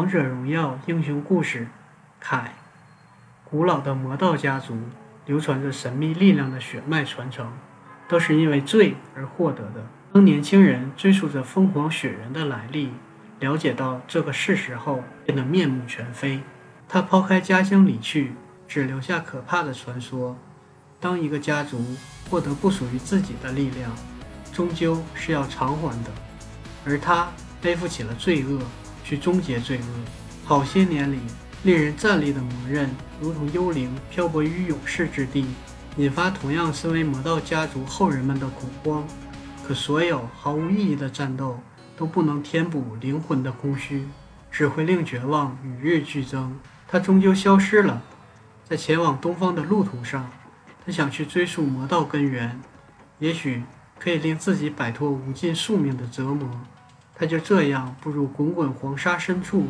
王者荣耀英雄故事，凯，古老的魔道家族流传着神秘力量的血脉传承，都是因为罪而获得的。当年轻人追溯着疯狂雪人的来历，了解到这个事实后，变得面目全非。他抛开家乡离去，只留下可怕的传说。当一个家族获得不属于自己的力量，终究是要偿还的，而他背负起了罪恶。去终结罪恶。好些年里，令人站立的魔刃如同幽灵漂泊于勇士之地，引发同样身为魔道家族后人们的恐慌。可所有毫无意义的战斗都不能填补灵魂的空虚，只会令绝望与日俱增。他终究消失了，在前往东方的路途上，他想去追溯魔道根源，也许可以令自己摆脱无尽宿命的折磨。他就这样步入滚滚黄沙深处，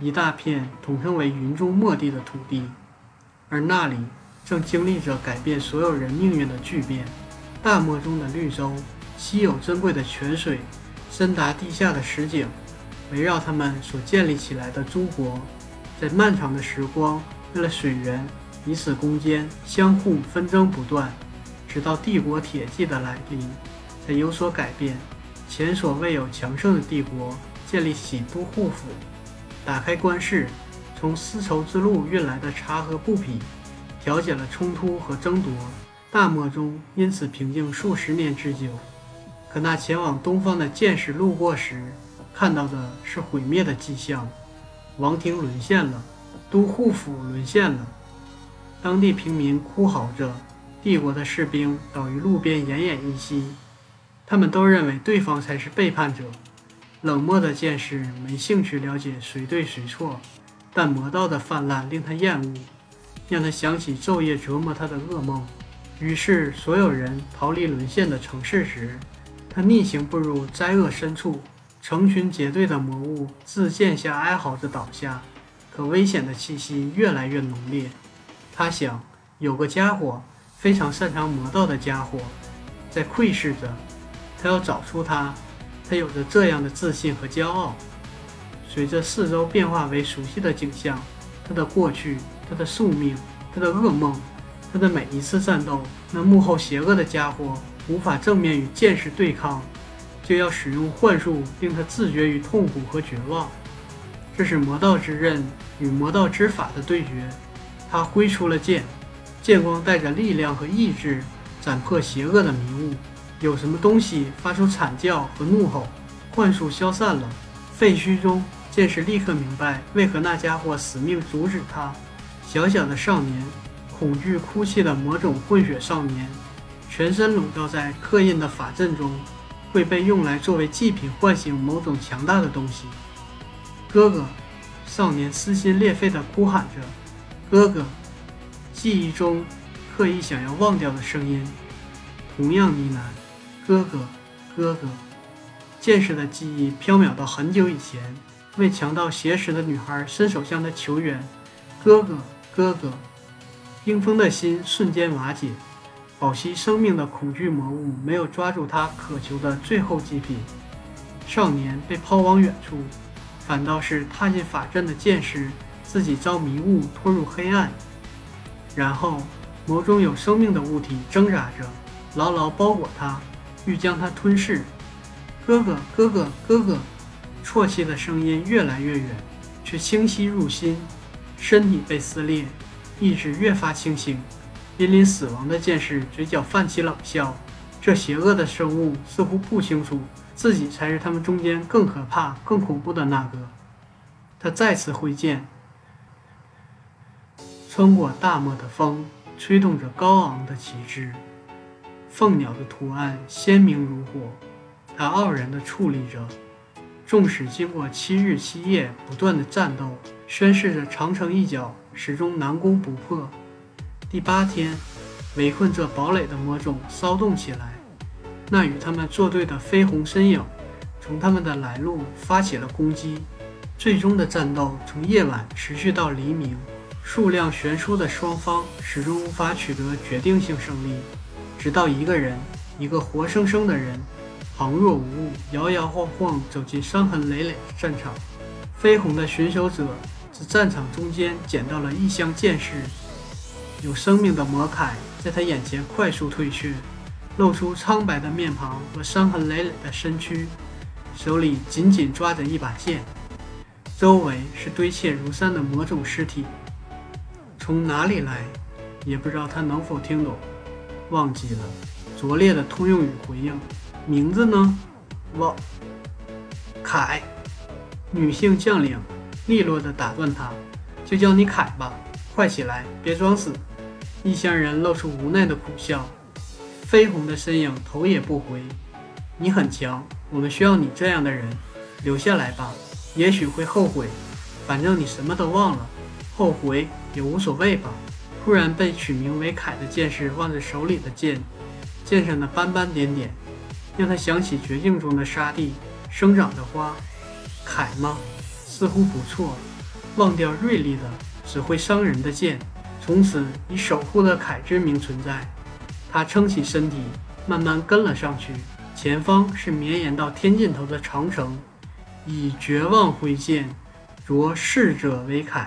一大片统称为云中末地的土地，而那里正经历着改变所有人命运的巨变。大漠中的绿洲，稀有珍贵的泉水，深达地下的石井，围绕他们所建立起来的诸国，在漫长的时光，为了水源彼此攻坚，相互纷争不断，直到帝国铁骑的来临，才有所改变。前所未有强盛的帝国建立起都护府，打开关市，从丝绸之路运来的茶和布匹，调解了冲突和争夺。大漠中因此平静数十年之久。可那前往东方的剑士路过时，看到的是毁灭的迹象。王庭沦陷了，都护府沦陷了，当地平民哭嚎着，帝国的士兵倒于路边奄奄一息。他们都认为对方才是背叛者，冷漠的剑士没兴趣了解谁对谁错，但魔道的泛滥令他厌恶，让他想起昼夜折磨他的噩梦。于是，所有人逃离沦陷的城市时，他逆行步入灾厄深处，成群结队的魔物自剑下哀嚎着倒下，可危险的气息越来越浓烈。他想，有个家伙，非常擅长魔道的家伙，在窥视着。他要找出他，他有着这样的自信和骄傲。随着四周变化为熟悉的景象，他的过去，他的宿命，他的噩梦，他的每一次战斗，那幕后邪恶的家伙无法正面与剑士对抗，就要使用幻术令他自绝于痛苦和绝望。这是魔道之刃与魔道之法的对决。他挥出了剑，剑光带着力量和意志，斩破邪恶的迷雾。有什么东西发出惨叫和怒吼，幻术消散了。废墟中，剑士立刻明白为何那家伙死命阻止他。小小的少年，恐惧哭泣的魔种混血少年，全身笼罩在刻印的法阵中，会被用来作为祭品唤醒某种强大的东西。哥哥，少年撕心裂肺地哭喊着：“哥哥！”记忆中刻意想要忘掉的声音，同样呢喃。哥哥，哥哥，剑士的记忆飘渺到很久以前，为强盗挟持的女孩伸手向他求援。哥哥，哥哥，冰封的心瞬间瓦解，保惜生命的恐惧魔物没有抓住他渴求的最后祭品。少年被抛往远处，反倒是踏进法阵的剑士自己遭迷雾拖入黑暗，然后魔中有生命的物体挣扎着，牢牢包裹他。欲将他吞噬，哥哥，哥哥，哥哥，啜泣的声音越来越远，却清晰入心。身体被撕裂，意识越发清醒。濒临死亡的剑士嘴角泛起冷笑。这邪恶的生物似乎不清楚自己才是他们中间更可怕、更恐怖的那个。他再次挥剑，穿过大漠的风，吹动着高昂的旗帜。凤鸟的图案鲜明如火，它傲然地矗立着。纵使经过七日七夜不断的战斗，宣示着长城一角始终难攻不破。第八天，围困这堡垒的魔种骚动起来，那与他们作对的绯红身影从他们的来路发起了攻击。最终的战斗从夜晚持续到黎明，数量悬殊的双方始终无法取得决定性胜利。直到一个人，一个活生生的人，旁若无物，摇摇晃晃走进伤痕累累的战场，绯红的巡守者自战场中间捡到了一箱剑士，有生命的魔铠在他眼前快速退却，露出苍白的面庞和伤痕累累的身躯，手里紧紧抓着一把剑，周围是堆砌如山的魔种尸体。从哪里来？也不知道他能否听懂。忘记了，拙劣的通用语回应。名字呢？忘。凯。女性将领利落地打断他：“就叫你凯吧，快起来，别装死。”异乡人露出无奈的苦笑。绯红的身影头也不回：“你很强，我们需要你这样的人，留下来吧。也许会后悔，反正你什么都忘了。”后悔也无所谓吧。突然被取名为凯的剑士望着手里的剑，剑上的斑斑点点，让他想起绝境中的沙地生长的花。凯吗？似乎不错。忘掉锐利的、只会伤人的剑，从此以守护的凯之名存在。他撑起身体，慢慢跟了上去。前方是绵延到天尽头的长城。以绝望挥剑，着逝者为铠。